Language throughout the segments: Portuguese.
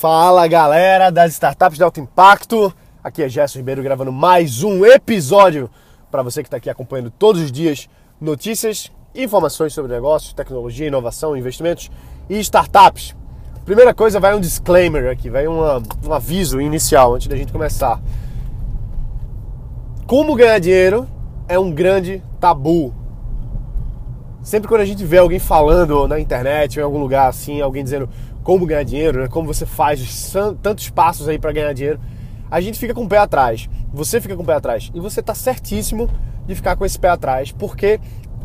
Fala galera das startups de alto impacto, aqui é Gerson Ribeiro gravando mais um episódio para você que está aqui acompanhando todos os dias notícias informações sobre negócios, tecnologia, inovação, investimentos e startups. Primeira coisa, vai um disclaimer aqui, vai uma, um aviso inicial antes da gente começar. Como ganhar dinheiro é um grande tabu. Sempre quando a gente vê alguém falando na internet ou em algum lugar assim, alguém dizendo como ganhar dinheiro, né? como você faz tantos passos aí para ganhar dinheiro, a gente fica com o pé atrás. Você fica com o pé atrás. E você está certíssimo de ficar com esse pé atrás, porque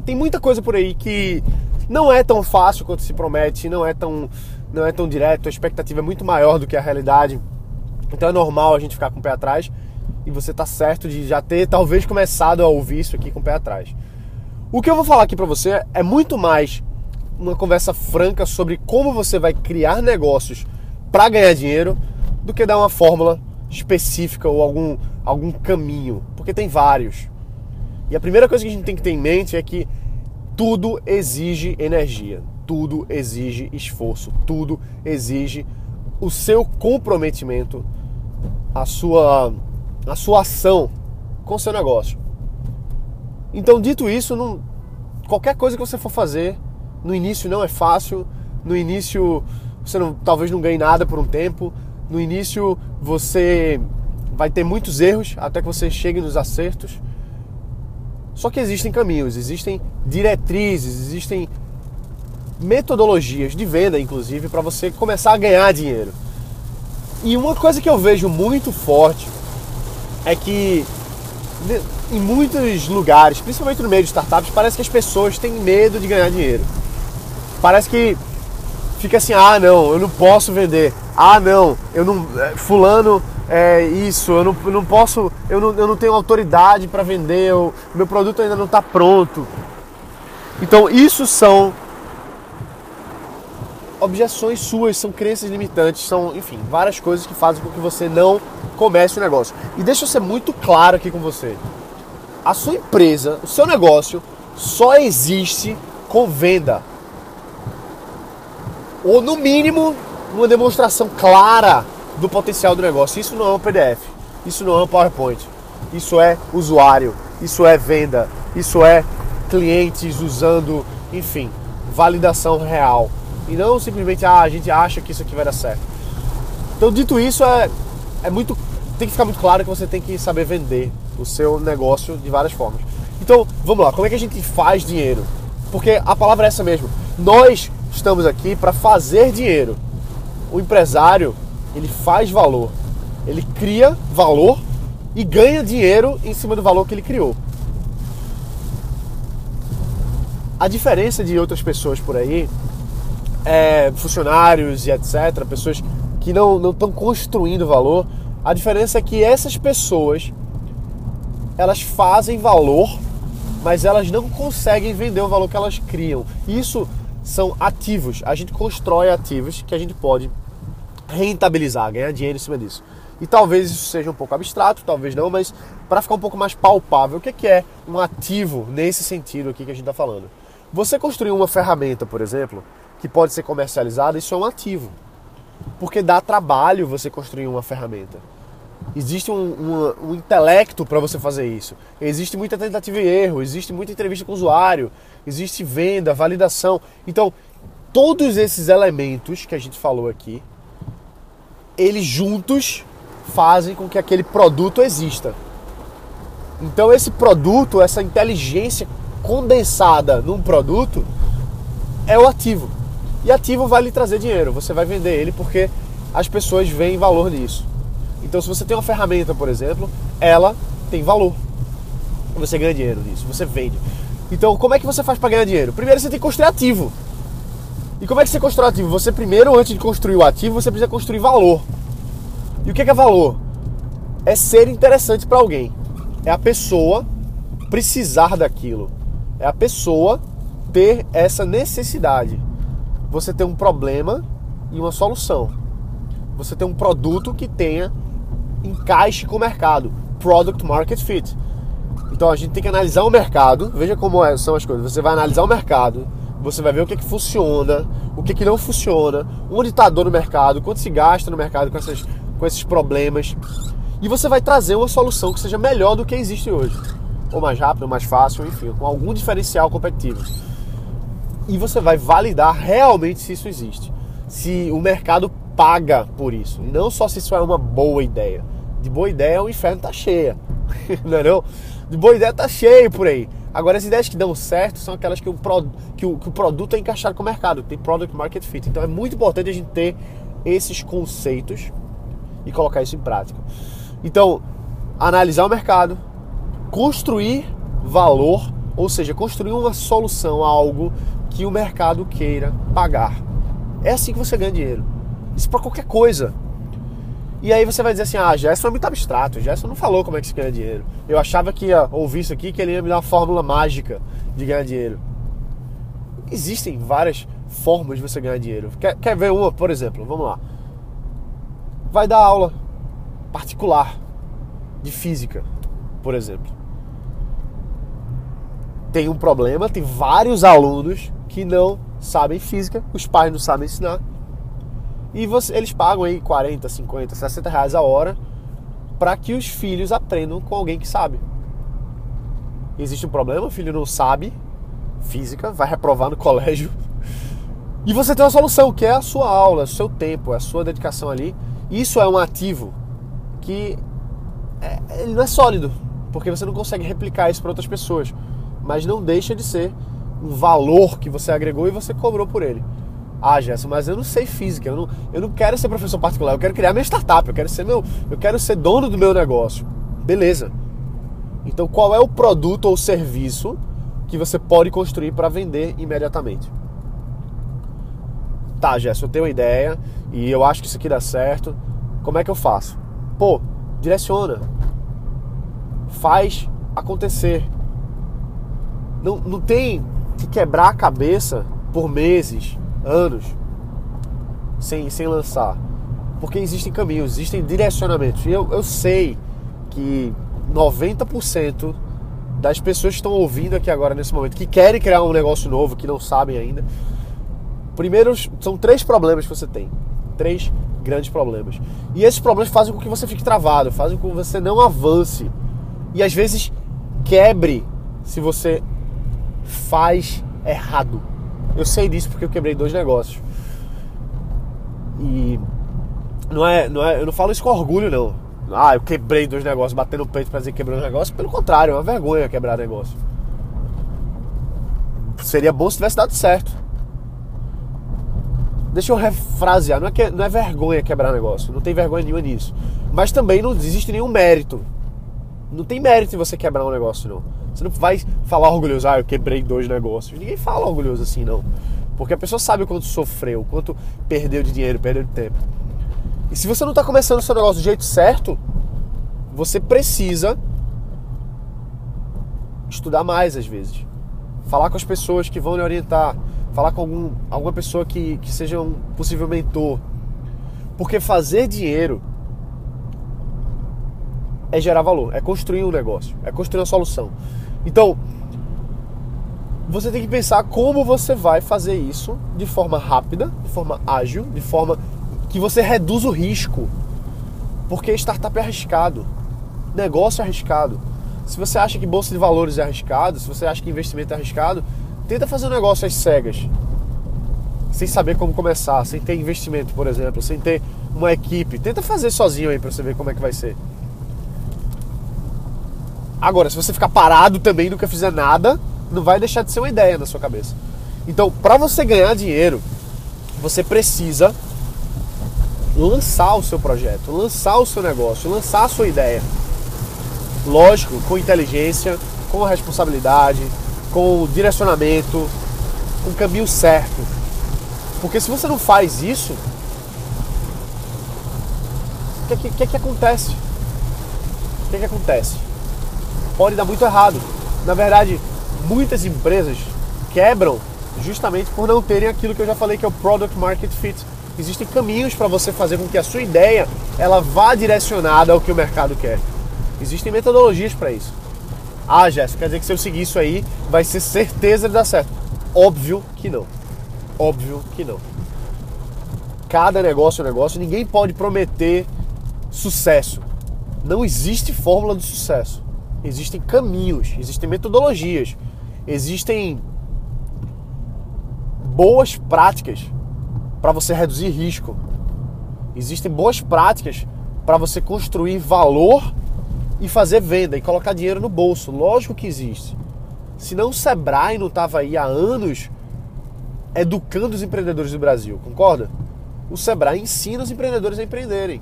tem muita coisa por aí que não é tão fácil quanto se promete, não é tão, não é tão direto, a expectativa é muito maior do que a realidade. Então é normal a gente ficar com o pé atrás e você está certo de já ter talvez começado a ouvir isso aqui com o pé atrás. O que eu vou falar aqui para você é muito mais uma conversa franca sobre como você vai criar negócios para ganhar dinheiro do que dar uma fórmula específica ou algum, algum caminho, porque tem vários. E a primeira coisa que a gente tem que ter em mente é que tudo exige energia, tudo exige esforço, tudo exige o seu comprometimento, a sua, a sua ação com o seu negócio. Então, dito isso, não, qualquer coisa que você for fazer, no início não é fácil, no início você não, talvez não ganhe nada por um tempo, no início você vai ter muitos erros até que você chegue nos acertos. Só que existem caminhos, existem diretrizes, existem metodologias de venda, inclusive, para você começar a ganhar dinheiro. E uma coisa que eu vejo muito forte é que em muitos lugares, principalmente no meio de startups, parece que as pessoas têm medo de ganhar dinheiro parece que fica assim, ah não, eu não posso vender, ah não, eu não. É, fulano é isso, eu não, eu não posso, eu não, eu não tenho autoridade para vender, o meu produto ainda não está pronto. Então isso são objeções suas, são crenças limitantes, são, enfim, várias coisas que fazem com que você não comece o negócio. E deixa eu ser muito claro aqui com você. A sua empresa, o seu negócio só existe com venda ou no mínimo uma demonstração clara do potencial do negócio. Isso não é um PDF, isso não é um PowerPoint, isso é usuário, isso é venda, isso é clientes usando, enfim, validação real. E não simplesmente, ah, a gente acha que isso aqui vai dar certo. Então, dito isso, é, é muito. Tem que ficar muito claro que você tem que saber vender o seu negócio de várias formas. Então, vamos lá, como é que a gente faz dinheiro? Porque a palavra é essa mesmo. Nós estamos aqui para fazer dinheiro. O empresário, ele faz valor. Ele cria valor e ganha dinheiro em cima do valor que ele criou. A diferença de outras pessoas por aí, é, funcionários e etc., pessoas que não estão construindo valor, a diferença é que essas pessoas elas fazem valor, mas elas não conseguem vender o valor que elas criam. Isso são ativos. A gente constrói ativos que a gente pode rentabilizar, ganhar dinheiro em cima disso. E talvez isso seja um pouco abstrato, talvez não, mas para ficar um pouco mais palpável, o que é um ativo nesse sentido aqui que a gente está falando? Você construir uma ferramenta, por exemplo, que pode ser comercializada, isso é um ativo. Porque dá trabalho você construir uma ferramenta. Existe um, um, intelecto para você fazer isso. Existe muita tentativa e erro, existe muita entrevista com o usuário, existe venda, validação. Então, todos esses elementos que a gente falou aqui, eles juntos fazem com que aquele produto exista. Então, esse produto, essa inteligência condensada num produto, é o ativo. E ativo vai lhe trazer dinheiro. Você vai vender ele porque as pessoas veem valor nisso. Então, se você tem uma ferramenta, por exemplo, ela tem valor. Você ganha dinheiro nisso, você vende. Então, como é que você faz para ganhar dinheiro? Primeiro, você tem que construir ativo. E como é que você constrói ativo? Você primeiro, antes de construir o ativo, você precisa construir valor. E o que é, valor? É ser interessante para alguém. É a pessoa precisar daquilo. É a pessoa ter essa necessidade. Você tem um problema e uma solução. Você tem um produto que tenha encaixe com o mercado. Product Market Fit. Então a gente tem que analisar o mercado. Veja como é, são as coisas. Você vai analisar o mercado, Você vai ver o que, é que funciona, o que, é que não funciona, onde está a dor no mercado, quanto se gasta no mercado com, essas, com esses problemas. E você vai trazer uma solução que seja melhor do que existe hoje. Ou mais rápido, ou mais fácil, enfim, com algum diferencial competitivo. E você vai validar realmente se isso existe. Se o mercado paga por isso. Não só se isso é uma boa ideia. De boa ideia o inferno tá cheia. não é não? De boa ideia tá cheio por aí. Agora, as ideias que dão certo são aquelas que o, pro, que o, que o produto é encaixado com o mercado, tem product market fit. Então é muito importante a gente ter esses conceitos e colocar isso em prática. Então, analisar o mercado, construir valor, ou seja, construir uma solução a algo que o mercado queira pagar. É assim que você ganha dinheiro. Isso para qualquer coisa. E aí você vai dizer assim, ah, Gerson é muito abstrato, Gerson não falou como é que se ganha dinheiro. Eu achava que ia ouvir isso aqui, que ele ia me dar uma fórmula mágica de ganhar dinheiro. Existem várias formas de você ganhar dinheiro. Quer, quer ver uma, por exemplo? Vamos lá. Vai dar aula particular de física, por exemplo. Tem um problema, tem vários alunos que não sabem física, os pais não sabem ensinar e você, eles pagam aí 40, 50, 60 reais a hora para que os filhos aprendam com alguém que sabe. Existe um problema, o filho não sabe física, vai reprovar no colégio. E você tem uma solução, que é a sua aula, o seu tempo, a sua dedicação ali. Isso é um ativo que é, ele não é sólido, porque você não consegue replicar isso para outras pessoas. Mas não deixa de ser um valor que você agregou e você cobrou por ele. Ah, Gerson, mas eu não sei física, eu não, eu não quero ser professor particular, eu quero criar minha startup, eu quero ser meu, eu quero ser dono do meu negócio. Beleza. Então, qual é o produto ou serviço que você pode construir para vender imediatamente? Tá, Gerson, eu tenho uma ideia e eu acho que isso aqui dá certo. Como é que eu faço? Pô, direciona. Faz acontecer. Não, não tem que quebrar a cabeça por meses, anos sem, sem lançar. Porque existem caminhos, existem direcionamentos. E eu, eu sei que 90% das pessoas que estão ouvindo aqui agora nesse momento, que querem criar um negócio novo, que não sabem ainda. Primeiro, são três problemas que você tem. Três grandes problemas. E esses problemas fazem com que você fique travado, fazem com que você não avance. E às vezes quebre se você faz errado. Eu sei disso porque eu quebrei dois negócios. E não é, não é, eu não falo isso com orgulho não. Ah, eu quebrei dois negócios, batendo no peito pra dizer que quebrei um negócio. Pelo contrário, é uma vergonha quebrar negócio. Seria bom se tivesse dado certo. Deixa eu refrasear, não é, que, não é vergonha quebrar negócio, não tem vergonha nenhuma nisso. Mas também não existe nenhum mérito. Não tem mérito em você quebrar um negócio, não. Você não vai falar orgulhoso, ah, eu quebrei dois negócios. Ninguém fala orgulhoso assim, não. Porque a pessoa sabe o quanto sofreu, o quanto perdeu de dinheiro, perdeu de tempo. E se você não está começando o seu negócio do jeito certo, você precisa estudar mais às vezes. Falar com as pessoas que vão lhe orientar. Falar com algum, alguma pessoa que, que seja um possível mentor. Porque fazer dinheiro é gerar valor, é construir um negócio, é construir uma solução. Então, você tem que pensar como você vai fazer isso de forma rápida, de forma ágil, de forma que você reduz o risco. Porque startup é arriscado, negócio é arriscado. Se você acha que bolsa de valores é arriscado, se você acha que investimento é arriscado, tenta fazer um negócio às cegas. Sem saber como começar, sem ter investimento, por exemplo, sem ter uma equipe. Tenta fazer sozinho aí para você ver como é que vai ser. Agora, se você ficar parado também nunca fizer nada, não vai deixar de ser uma ideia na sua cabeça. Então, para você ganhar dinheiro, você precisa lançar o seu projeto, lançar o seu negócio, lançar a sua ideia. Lógico, com inteligência, com responsabilidade, com direcionamento, com o caminho certo. Porque se você não faz isso, o que, que, que, acontece? O que, que acontece? Pode dar muito errado. Na verdade, muitas empresas quebram justamente por não terem aquilo que eu já falei que é o product market fit. Existem caminhos para você fazer com que a sua ideia ela vá direcionada ao que o mercado quer. Existem metodologias para isso. Ah, Jéssica, quer dizer que se eu seguir isso aí, vai ser certeza de dar certo. Óbvio que não. Óbvio que não. Cada negócio é negócio, ninguém pode prometer sucesso. Não existe fórmula do sucesso. Existem caminhos, existem metodologias, existem boas práticas para você reduzir risco. Existem boas práticas para você construir valor e fazer venda e colocar dinheiro no bolso. Lógico que existe. Se não o Sebrae não estava aí há anos educando os empreendedores do Brasil, concorda? O Sebrae ensina os empreendedores a empreenderem.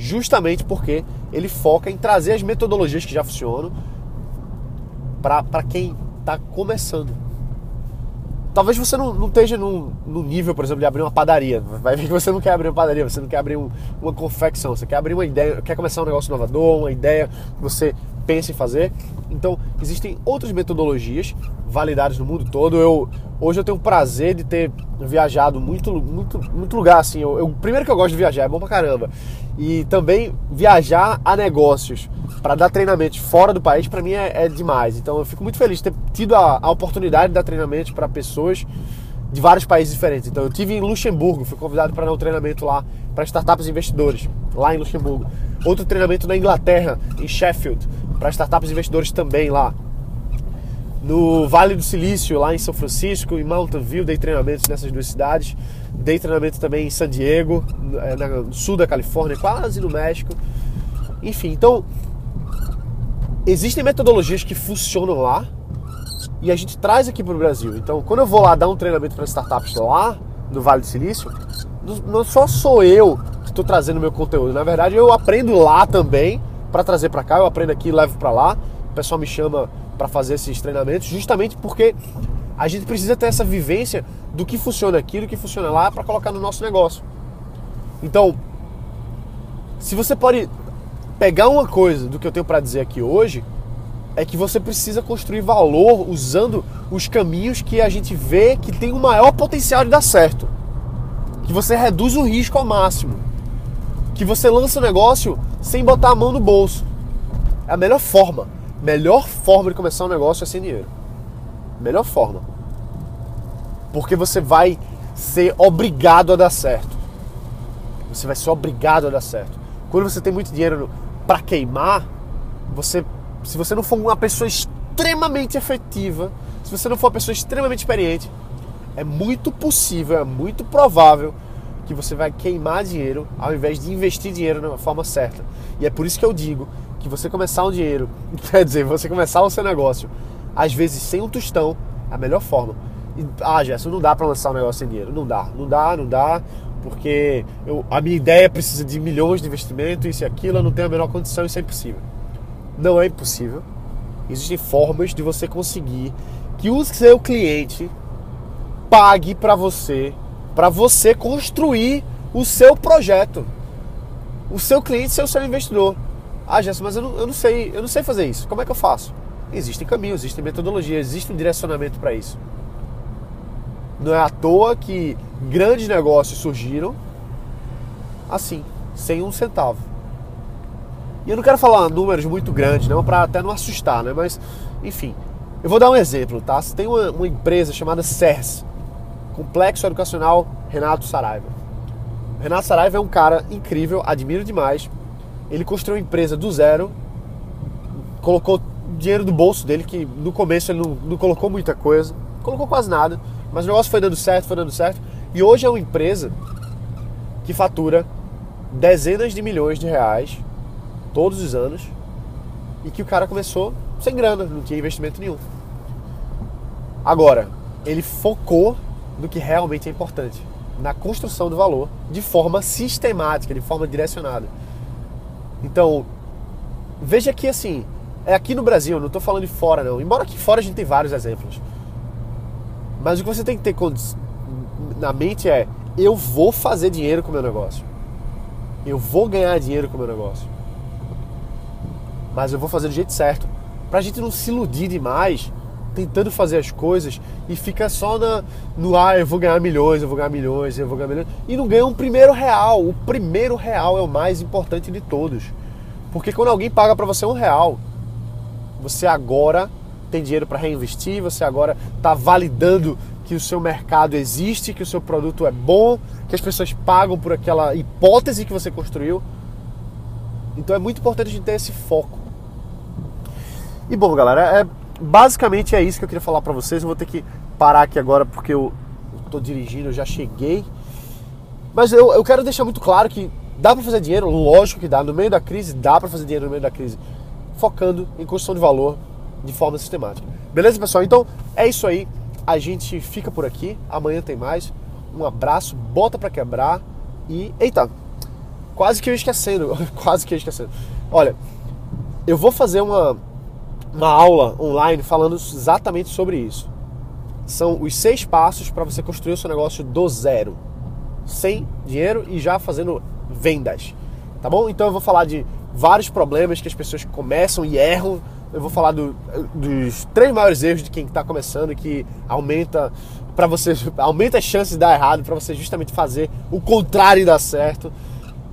Justamente porque ele foca em trazer as metodologias que já funcionam para quem está começando. Talvez você não, não esteja no, nível, por exemplo, de abrir uma padaria. Vai ver que você não quer abrir uma padaria, você não quer abrir um, uma confecção, você quer abrir uma ideia, quer começar um negócio inovador, uma ideia que você pensa em fazer. Então, existem outras metodologias validadas no mundo todo. Eu hoje eu tenho o prazer de ter viajado muito, muito, muito lugar assim. Eu, eu, primeiro que eu gosto de viajar, é bom pra caramba. E também viajar a negócios para dar treinamentos fora do país, para mim é, é, demais. Então eu fico muito feliz de ter tido a, a oportunidade de dar treinamentos para pessoas de vários países diferentes. Então eu tive em Luxemburgo, fui convidado para dar um treinamento lá para startups e investidores, lá em Luxemburgo. Outro treinamento na Inglaterra, em Sheffield, para startups investidores também lá. No Vale do Silício, lá em São Francisco, em Mountain View, dei treinamentos nessas duas cidades. Dei treinamento também em San Diego, é, no sul da Califórnia, quase no México. Enfim, então existem metodologias que funcionam lá e a gente traz aqui para o Brasil. Então, quando eu vou lá dar um treinamento para startups lá no Vale do Silício, não só sou eu que estou trazendo meu conteúdo, na verdade eu aprendo lá também para trazer para cá, eu aprendo aqui e levo para lá. O pessoal me chama para fazer esses treinamentos, justamente porque a gente precisa ter essa vivência do que funciona aqui, do que funciona lá, para colocar no nosso negócio. Então, se você pode pegar uma coisa do que eu tenho para dizer aqui hoje, é que você precisa construir valor usando os caminhos que a gente vê que tem o maior potencial de dar certo. Que você reduz o risco ao máximo. Que você lança o negócio sem botar a mão no bolso. É a melhor forma. Melhor forma de começar um negócio é sem dinheiro. Melhor forma. Porque você vai ser obrigado a dar certo. Você vai ser obrigado a dar certo. Quando você tem muito dinheiro para queimar, você, se você não for uma pessoa extremamente efetiva, se você não for uma pessoa extremamente experiente, é muito possível, é muito provável que você vai queimar dinheiro ao invés de investir dinheiro na forma certa. E é por isso que eu digo que você começar um dinheiro, quer dizer, você começar o seu negócio, às vezes sem um tostão, é a melhor forma. E, ah, Gerson, não dá para lançar um negócio sem dinheiro. Não dá, não dá, não dá, porque eu, a minha ideia precisa de milhões de investimento, isso e aquilo, eu não tenho a menor condição, isso é impossível. Não é impossível. Existem formas de você conseguir que o seu cliente pague para você, para você construir o seu projeto. O seu cliente ser o seu investidor. Ah, Gerson, mas eu não, eu não sei, eu não sei fazer isso. Como é que eu faço? Existem caminhos, existem metodologias, existe um direcionamento para isso. Não é à toa que grandes negócios surgiram assim, sem um centavo. E eu não quero falar números muito grandes, não, para até não assustar, né? Mas, enfim, eu vou dar um exemplo, tá? Tem uma, uma empresa chamada CERS, Complexo Educacional Renato Saraiva. Renato Saraiva é um cara incrível, admiro demais. Ele construiu uma empresa do zero, colocou dinheiro do bolso dele, que no começo ele não, não colocou muita coisa, colocou quase nada, mas o negócio foi dando certo, foi dando certo. E hoje é uma empresa que fatura dezenas de milhões de reais todos os anos e que o cara começou sem grana, não tinha investimento nenhum. Agora, ele focou no que realmente é importante, na construção do valor de forma sistemática, de forma direcionada. Então, veja que assim, é aqui no Brasil, não estou falando de fora não. Embora aqui fora a gente tem vários exemplos. Mas o que você tem que ter na mente é: eu vou fazer dinheiro com o meu negócio. Eu vou ganhar dinheiro com o meu negócio. Mas eu vou fazer do jeito certo. Pra gente não se iludir demais tentando fazer as coisas e fica só na, no ah, eu vou ganhar milhões, eu vou ganhar milhões, eu vou ganhar milhões. E não ganha um primeiro real. O primeiro real é o mais importante de todos. Porque quando alguém paga para você um real, você agora tem dinheiro para reinvestir, você agora está validando que o seu mercado existe, que o seu produto é bom, que as pessoas pagam por aquela hipótese que você construiu. Então é muito importante a gente ter esse foco. E bom, galera, é, basicamente é isso que eu queria falar para vocês. Eu vou ter que parar aqui agora porque eu estou dirigindo, eu já cheguei. Mas eu, eu quero deixar muito claro que dá para fazer dinheiro, lógico que dá. No meio da crise, dá para fazer dinheiro no meio da crise, focando em construção de valor de forma sistemática. Beleza, pessoal? Então é isso aí. A gente fica por aqui. Amanhã tem mais. Um abraço, bota para quebrar e eita, quase que eu esquecendo, quase que eu esquecendo. Olha, eu vou fazer uma uma aula online falando exatamente sobre isso. São os seis passos para você construir o seu negócio do zero, sem dinheiro e já fazendo vendas, tá bom? Então eu vou falar de vários problemas que as pessoas começam e erram. Eu vou falar do, dos três maiores erros de quem está começando que aumenta para você aumenta as chances de dar errado para você justamente fazer o contrário e dar certo.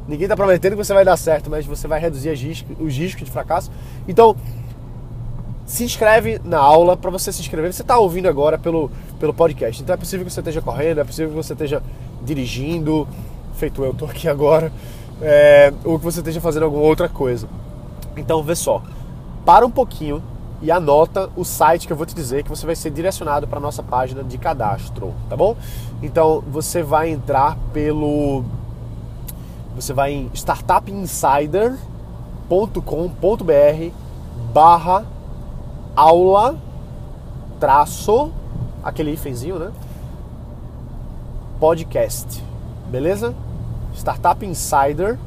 Ninguém está prometendo que você vai dar certo, mas você vai reduzir os riscos de fracasso. Então, se inscreve na aula para você se inscrever. Você está ouvindo agora pelo, pelo podcast. Então é possível que você esteja correndo, é possível que você esteja dirigindo, feito eu estou aqui agora, é, ou que você esteja fazendo alguma outra coisa. Então vê só, para um pouquinho e anota o site que eu vou te dizer que você vai ser direcionado para nossa página de cadastro, tá bom? Então você vai entrar pelo. Você vai em startupinsider.com.br barra aula traço aquele ifenzinho, né? Podcast, beleza? startupinsider.com.br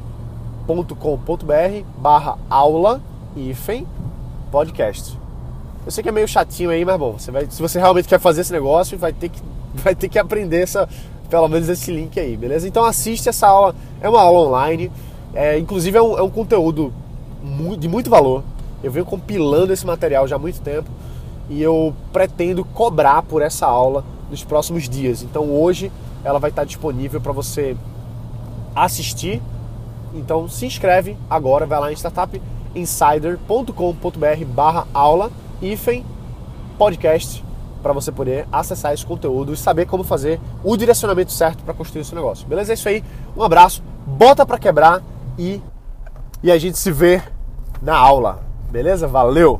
barra aula hífen podcast. Eu sei que é meio chatinho aí, mas bom, você vai, se você realmente quer fazer esse negócio, vai ter que, vai ter que aprender essa, pelo menos esse link aí, beleza? Então assiste essa aula, é uma aula online, é, inclusive é um, é um conteúdo de muito valor, eu venho compilando esse material já há muito tempo e eu pretendo cobrar por essa aula nos próximos dias. Então hoje ela vai estar disponível para você assistir. Então se inscreve agora, vai lá em startupinsider.com.br barra aula hífen podcast para você poder acessar esse conteúdo e saber como fazer o direcionamento certo para construir o seu negócio. Beleza? É isso aí. Um abraço, bota para quebrar e, e a gente se vê na aula. Beleza? Valeu!